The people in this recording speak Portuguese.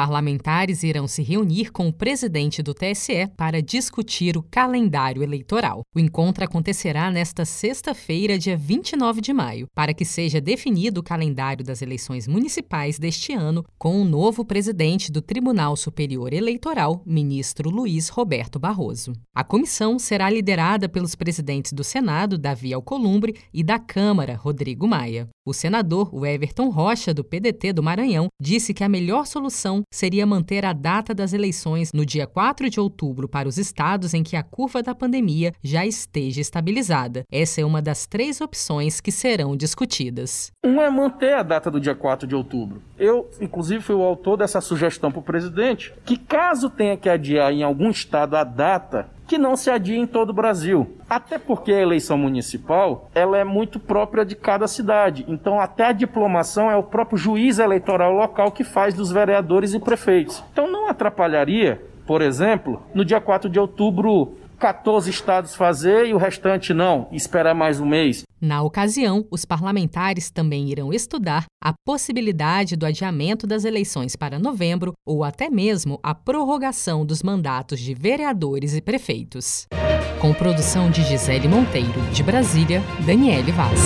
Parlamentares irão se reunir com o presidente do TSE para discutir o calendário eleitoral. O encontro acontecerá nesta sexta-feira, dia 29 de maio, para que seja definido o calendário das eleições municipais deste ano com o novo presidente do Tribunal Superior Eleitoral, ministro Luiz Roberto Barroso. A comissão será liderada pelos presidentes do Senado, Davi Alcolumbre, e da Câmara, Rodrigo Maia. O senador Everton Rocha, do PDT do Maranhão, disse que a melhor solução seria manter a data das eleições no dia 4 de outubro para os estados em que a curva da pandemia já esteja estabilizada. Essa é uma das três opções que serão discutidas. Um é manter a data do dia 4 de outubro. Eu, inclusive, fui o autor dessa sugestão para o presidente, que caso tenha que adiar em algum estado a data, que não se adia em todo o Brasil. Até porque a eleição municipal ela é muito própria de cada cidade. Então, até a diplomação é o próprio juiz eleitoral local que faz dos vereadores e prefeitos. Então, não atrapalharia, por exemplo, no dia 4 de outubro 14 estados fazer e o restante não, esperar mais um mês. Na ocasião, os parlamentares também irão estudar a possibilidade do adiamento das eleições para novembro ou até mesmo a prorrogação dos mandatos de vereadores e prefeitos. Com produção de Gisele Monteiro, de Brasília, Daniele Vaz.